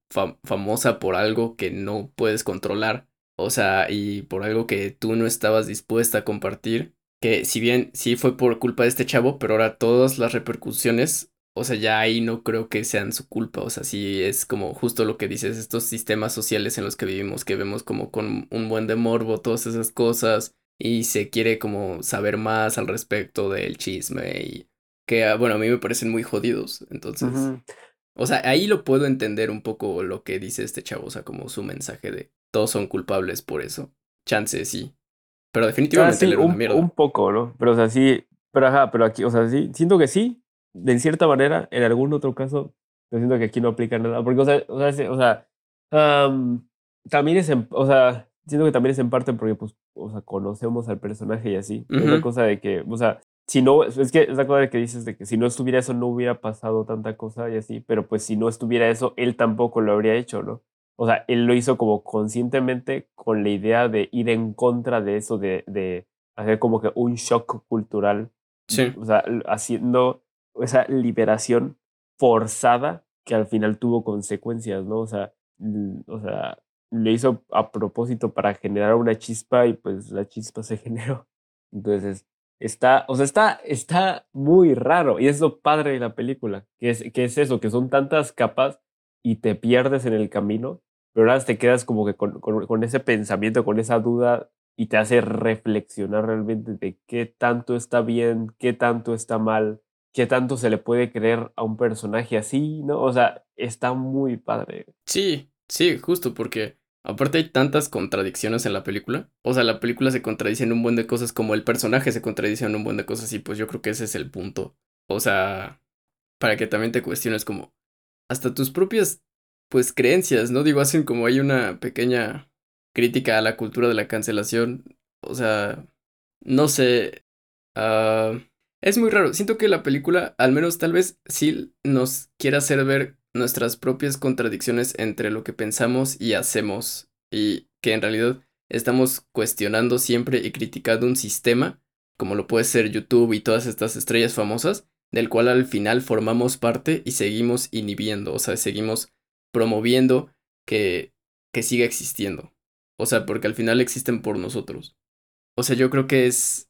S1: famosa por algo que no puedes controlar, o sea, y por algo que tú no estabas dispuesta a compartir, que si bien sí fue por culpa de este chavo, pero ahora todas las repercusiones, o sea, ya ahí no creo que sean su culpa, o sea, sí es como justo lo que dices, estos sistemas sociales en los que vivimos, que vemos como con un buen de morbo, todas esas cosas, y se quiere como saber más al respecto del chisme y que, ah, bueno, a mí me parecen muy jodidos. Entonces, o sea, ahí lo puedo entender un poco lo que dice este chavo, o sea, como su mensaje de todos son culpables por eso. Chance, sí. Pero definitivamente
S2: ah, un, mierda. Un poco, ¿no? Pero, o sea, sí, pero ajá, pero aquí, o sea, sí, siento que sí, de cierta manera, en algún otro caso, yo siento que aquí no aplica nada, porque, o sea, o sea, o sea también es, o sea, siento que también es en parte porque, pues, o sea, conocemos al personaje y así. Es la cosa de que, o sea, si no, es que es la cosa de que dices de que si no estuviera eso no hubiera pasado tanta cosa y así, pero pues si no estuviera eso, él tampoco lo habría hecho, ¿no? O sea, él lo hizo como conscientemente con la idea de ir en contra de eso, de, de hacer como que un shock cultural.
S1: Sí.
S2: O sea, haciendo esa liberación forzada que al final tuvo consecuencias, ¿no? O sea, o sea, lo hizo a propósito para generar una chispa y pues la chispa se generó. Entonces, está, o sea, está, está muy raro y es lo padre de la película, que es, que es eso, que son tantas capas y te pierdes en el camino, pero ahora te quedas como que con, con, ese pensamiento, con esa duda y te hace reflexionar realmente de qué tanto está bien, qué tanto está mal, qué tanto se le puede creer a un personaje así, ¿no? O sea, está muy padre.
S1: Sí, Sí, justo porque aparte hay tantas contradicciones en la película. O sea, la película se contradice en un buen de cosas como el personaje se contradice en un buen de cosas y pues yo creo que ese es el punto. O sea, para que también te cuestiones como hasta tus propias pues creencias, ¿no? Digo, hacen como hay una pequeña crítica a la cultura de la cancelación. O sea, no sé. Uh, es muy raro. Siento que la película, al menos tal vez, sí nos quiere hacer ver nuestras propias contradicciones entre lo que pensamos y hacemos, y que en realidad estamos cuestionando siempre y criticando un sistema, como lo puede ser YouTube y todas estas estrellas famosas, del cual al final formamos parte y seguimos inhibiendo, o sea, seguimos promoviendo que, que siga existiendo. O sea, porque al final existen por nosotros. O sea, yo creo que es...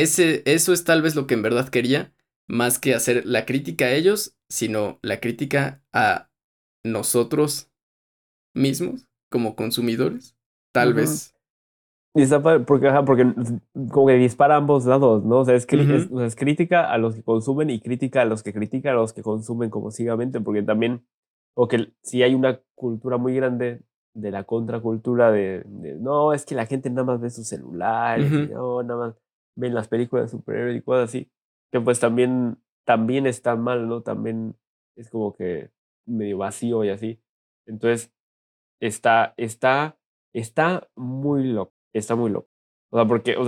S1: Ese, eso es tal vez lo que en verdad quería, más que hacer la crítica a ellos, sino la crítica a nosotros mismos como consumidores, tal vez.
S2: Y está porque, porque como que dispara ambos lados, ¿no? O sea, es, es, crítica a los que consumen y crítica a los que critican a los que consumen como ciegamente, porque también, o que si hay una cultura muy grande de la contracultura de, no, es que la gente nada más ve su celular, no, nada más ven las películas de superhéroes y cosas así, que pues también también está mal, ¿no? También es como que medio vacío y así. Entonces, está, está, está muy loco, está muy loco. O sea, porque, o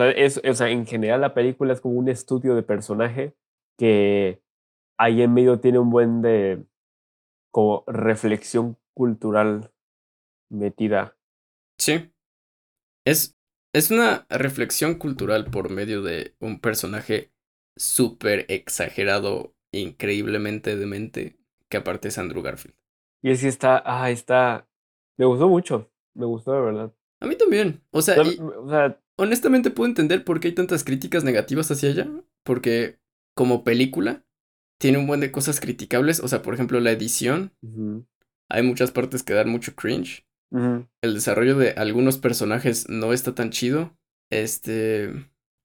S2: sea, en general la película es como un estudio de personaje que ahí en medio tiene un buen de como reflexión cultural metida.
S1: Sí. Es, es una reflexión cultural por medio de un personaje súper exagerado, increíblemente demente, que aparte es Andrew Garfield.
S2: Y sí está, ah, está, me gustó mucho, me gustó de verdad.
S1: A mí también. O sea,
S2: No,
S1: y
S2: o sea,
S1: honestamente puedo entender por qué hay tantas críticas negativas hacia ella. Porque como película tiene un buen de cosas criticables. O sea, por ejemplo, la edición. Hay muchas partes que dan mucho cringe. El desarrollo de algunos personajes no está tan chido. Este.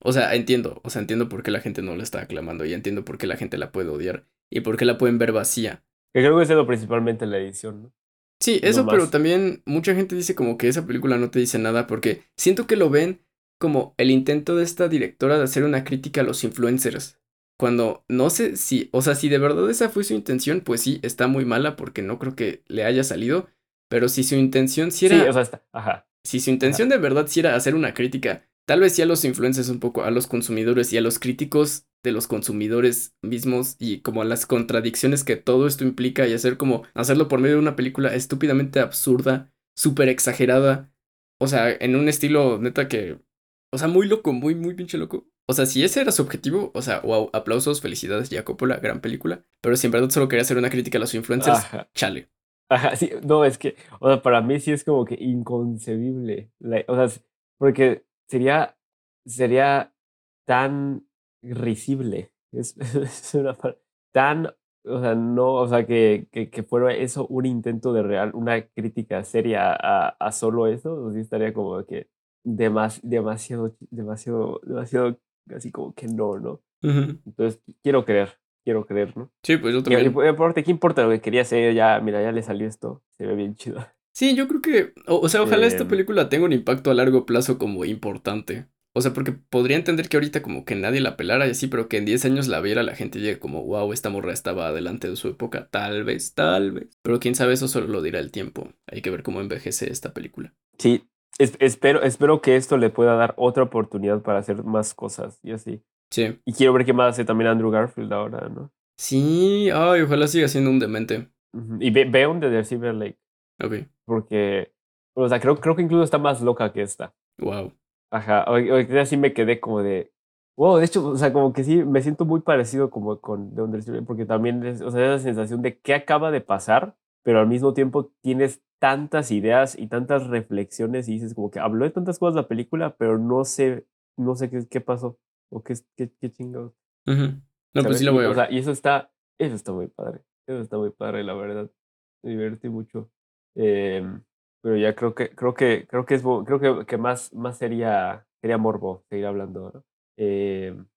S1: O sea, entiendo. O sea, entiendo por qué la gente no la está aclamando. Y entiendo por qué la gente la puede odiar. Y por qué la pueden ver vacía.
S2: Que creo que es lo principalmente la edición, ¿no?
S1: Sí,
S2: No
S1: eso, pero también mucha gente dice como que esa película no te dice nada porque siento que lo ven como el intento de esta directora de hacer una crítica a los influencers. Cuando no sé si, o sea, si de verdad esa fue su intención, pues sí, está muy mala porque no creo que le haya salido, pero si su intención sí
S2: Sí,
S1: era,
S2: o sea, está, ajá.
S1: si su intención de verdad sí era hacer una crítica, tal vez sí a los influencers un poco, a los consumidores y a los críticos de los consumidores mismos y como a las contradicciones que todo esto implica y hacer como hacerlo por medio de una película estúpidamente absurda, súper exagerada, o sea, en un estilo neta que, o sea, muy loco, muy, muy pinche loco. O sea, si ese era su objetivo, o sea, wow, aplausos, felicidades, ya Coppola, gran película. Pero si en verdad solo quería hacer una crítica a los influencers,
S2: Ajá.
S1: chale.
S2: Ajá, sí, no, es que, o sea, para mí sí es como que inconcebible. la- o sea, porque sería, sería tan risible. Es, es una tan, o sea, no, o sea, que, que, que fuera eso un intento de real, una crítica seria a, a solo eso, o sí estaría como que demas, demasiado, demasiado, demasiado, así como que no, ¿no?
S1: Ujú.
S2: Entonces, quiero creer, quiero creer, ¿no?
S1: Sí, pues yo también.
S2: y aparte, ¿qué importa lo que quería hacer? Ya, mira, ya le salió esto, se ve bien chido.
S1: Sí, yo creo que, o, o sea, ojalá esta
S2: Em.
S1: película tenga un impacto a largo plazo como importante. O sea, porque podría entender que ahorita como que nadie la pelara y así, pero que en 10 años la viera la gente y diga como, wow, esta morra estaba adelante de su época. Tal vez, tal vez. Pero quién sabe, eso solo lo dirá el tiempo. Hay que ver cómo envejece esta película.
S2: Sí, es- espero, espero que esto le pueda dar otra oportunidad para hacer más cosas y así.
S1: Sí.
S2: Y quiero ver qué más hace también Andrew Garfield ahora, ¿no?
S1: Sí, ay, ojalá siga siendo un demente.
S2: Y ve, veo un de The Silver Lake,
S1: Ok,
S2: porque, o sea, creo, creo que incluso está más loca que esta.
S1: wow.
S2: Ajá, ahorita sí me quedé como de, wow, de hecho, o sea, como que sí, me siento muy parecido como con The Under Silver, porque también es, o sea, esa sensación de qué acaba de pasar, pero al mismo tiempo tienes tantas ideas y tantas reflexiones y dices como que habló de tantas cosas la película, pero no sé, no sé qué, qué pasó o qué, qué, qué chingados.
S1: No, pues sí
S2: Y,
S1: voy a
S2: o
S1: ver.
S2: sea, y eso está, eso está muy padre, eso está muy padre, la verdad, me divertí mucho. Em, pero ya creo que, creo que, creo que es, creo que, que más, más sería, sería morbo seguir hablando, ¿no? Em,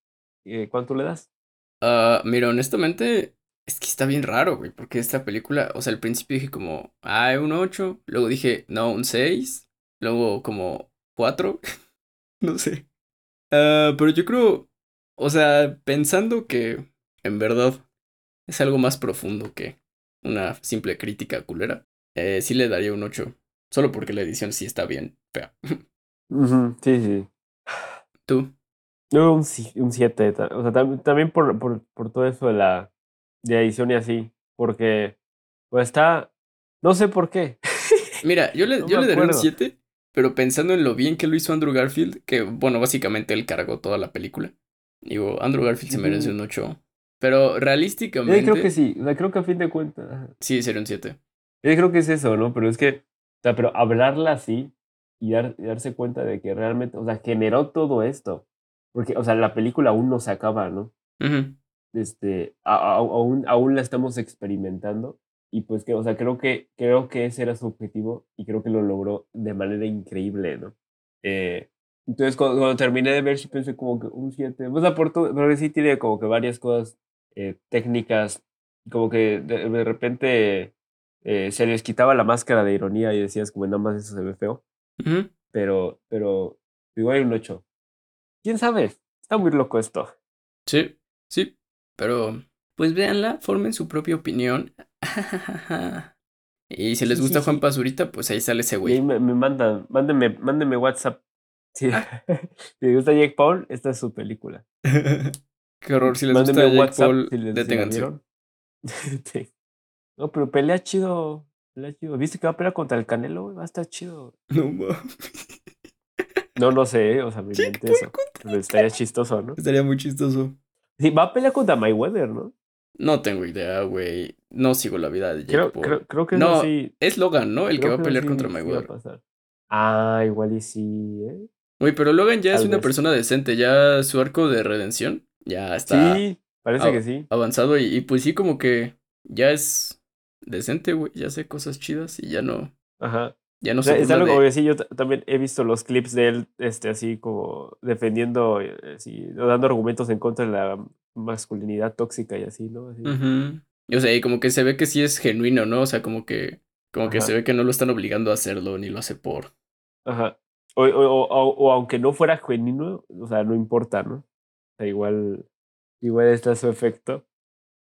S2: eh, ¿cuánto le das?
S1: Ah, mira, honestamente, es que está bien raro, güey, porque esta película, o sea, al principio dije como, ah, un 8, luego dije, no, un 6, luego como 4, no sé. Ah, pero yo creo, o sea, pensando que en verdad es algo más profundo que una simple crítica culera, eh, sí le daría un 8, solo porque la edición sí está bien fea.
S2: Sí, sí.
S1: ¿Tú?
S2: Yo un 7, un siete, ta- o sea, tam- también por, por, por todo eso de la, de edición y así, porque pues está, no sé por qué.
S1: Mira, yo le,
S2: No
S1: yo le daría un
S2: acuerdo.
S1: 7, pero pensando en lo bien que lo hizo Andrew Garfield, que bueno, básicamente él cargó toda la película. Digo, Andrew Garfield se merece un 8. Pero
S2: Yo
S1: realísticamente,
S2: creo que sí, creo que a fin de cuentas,
S1: sí, sería un 7.
S2: Yo creo que es eso, ¿no? Pero es que, o sea, pero hablarla así y, dar- y darse cuenta de que realmente, o sea, generó todo esto. Porque, o sea, la película aún no se acaba, ¿no? Este, a- a- aún, aún la estamos experimentando. Y pues que, o sea, creo que, creo que ese era su objetivo y creo que lo logró de manera increíble, ¿no? Eh, entonces, cuando, cuando terminé de ver, sí pensé como que un 7. O sea, por todo, pero sí tiene como que varias cosas eh, técnicas, como que de, de repente eh, se les quitaba la máscara de ironía y decías como nada más eso se ve feo,
S1: ujú.
S2: pero, pero igual hay un 8. ¿Quién sabe? Está muy loco esto.
S1: Sí, sí. Pero, pues véanla, formen su propia opinión. y si les gusta
S2: sí,
S1: Juan. Pazurita, pues ahí sale ese
S2: Y ahí
S1: güey.
S2: me, me mandan, mándenme, mándenme WhatsApp. Sí.
S1: Ah.
S2: si les gusta Jake Paul, esta es su película.
S1: Qué horror, si les
S2: Mándenme
S1: gusta Jake
S2: WhatsApp
S1: Paul,
S2: si les-
S1: deténganse.
S2: No, pero pelea chido. Pelea chido. ¿Viste que va a pelear contra el Canelo? güey? Va a estar chido.
S1: No mames.
S2: No, no sé, o sea, me
S1: Jake
S2: inventé eso. Pero estaría chistoso, ¿no?
S1: Estaría muy chistoso.
S2: Sí, va a pelear contra Mayweather, ¿no?
S1: No tengo idea, güey. No sigo la vida de Jake
S2: Creo,
S1: Paul.
S2: creo, creo que
S1: No,
S2: sí.
S1: Es Logan, ¿no? El que va a pelear
S2: sí-
S1: contra Mayweather.
S2: Ah, igual y sí, ¿eh?
S1: Güey, pero Logan ya es una
S2: vez.
S1: persona decente. Ya su arco de redención ya está
S2: Sí, parece que sí.
S1: avanzado. Y, y pues sí, como que ya es decente, güey. Ya hace cosas chidas y ya no.
S2: Ajá.
S1: Ya no
S2: O sea,
S1: se
S2: es algo
S1: de-
S2: como que sí, yo ta- también he visto los clips de él, este, así como defendiendo, eh, así, dando argumentos en contra de la masculinidad tóxica y así, ¿no? Así.
S1: O sea, y como que se ve que sí es genuino, ¿no? O sea, como que, como que se ve que no lo están obligando a hacerlo, ni lo hace por.
S2: Ajá. O, o, o, o- o aunque no fuera genuino, o sea, no importa, ¿no? O sea, igual, igual está su efecto.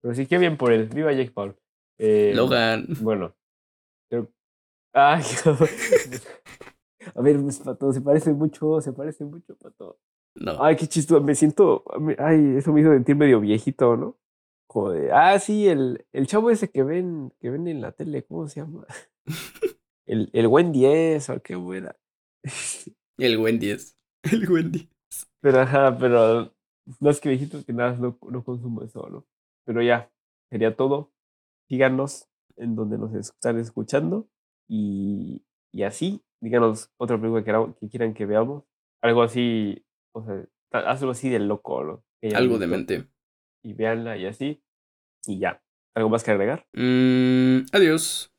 S2: Pero sí que bien por él. Viva Jake Paul. Eh,
S1: Logan.
S2: Bueno. Pero... Ay, a ver, pues, Pato, se parece mucho, se parece mucho, Pato.
S1: No.
S2: Ay, qué chistoso, me siento, ay, eso me hizo sentir medio viejito, ¿no? Joder, ah, sí, el, el chavo ese que ven, que ven en la tele, ¿cómo se llama? El, el buen 10, o qué buena.
S1: El Wendy es. El Wendy.
S2: Pero ajá, pero más que viejito que nada, no, no consumo eso, ¿no? Pero ya, sería todo. Síganos en donde nos están escuchando y, y así, díganos otra película que quieran que veamos. Algo así, o sea, algo así de loco,
S1: Algo
S2: visto
S1: demente.
S2: Y véanla y así. Y ya. ¿Algo más que agregar?
S1: Mm, adiós.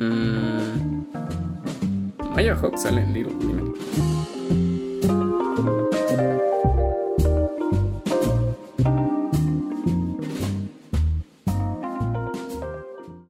S1: Mm, Maya Hawk sale en Little Women.